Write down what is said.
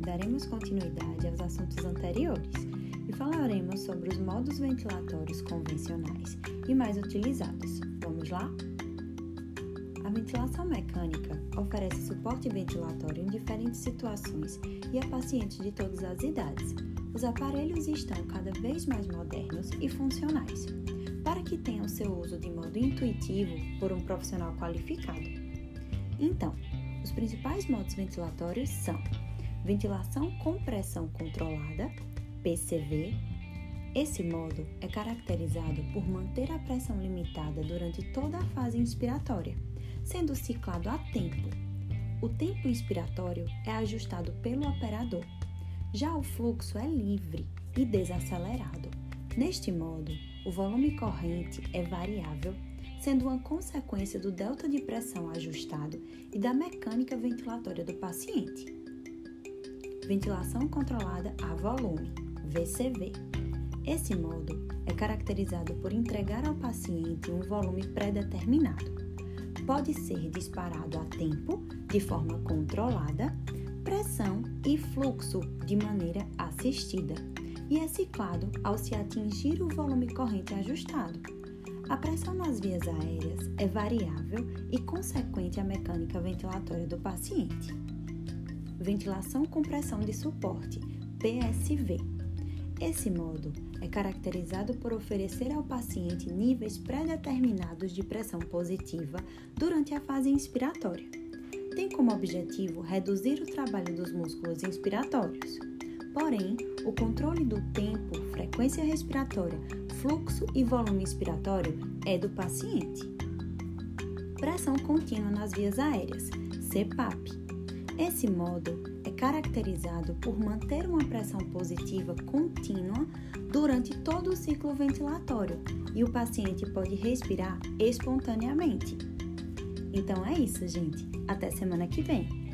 daremos continuidade aos assuntos anteriores e falaremos sobre os modos ventilatórios convencionais e mais utilizados. Vamos lá? A ventilação mecânica oferece suporte ventilatório em diferentes situações e a pacientes de todas as idades. Os aparelhos estão cada vez mais modernos e funcionais, para que tenham seu uso de modo intuitivo por um profissional qualificado. Então, os principais modos ventilatórios são ventilação com pressão controlada, PCV. Esse modo é caracterizado por manter a pressão limitada durante toda a fase inspiratória, sendo ciclado a tempo. O tempo inspiratório é ajustado pelo operador. Já o fluxo é livre e desacelerado. Neste modo, o volume corrente é variável, sendo uma consequência do delta de pressão ajustado e da mecânica ventilatória do paciente. Ventilação controlada a volume, VCV. Esse modo é caracterizado por entregar ao paciente um volume pré-determinado. Pode ser disparado a tempo, de forma controlada, pressão e fluxo de maneira assistida, e é ciclado ao se atingir o volume corrente ajustado. A pressão nas vias aéreas é variável e consequente à mecânica ventilatória do paciente. Ventilação com pressão de suporte, PSV. Esse modo é caracterizado por oferecer ao paciente níveis pré-determinados de pressão positiva durante a fase inspiratória. Tem como objetivo reduzir o trabalho dos músculos inspiratórios. Porém, o controle do tempo, frequência respiratória, fluxo e volume inspiratório é do paciente. Pressão contínua nas vias aéreas, CPAP. Esse modo é caracterizado por manter uma pressão positiva contínua durante todo o ciclo ventilatório e o paciente pode respirar espontaneamente. Então é isso, gente. Até semana que vem!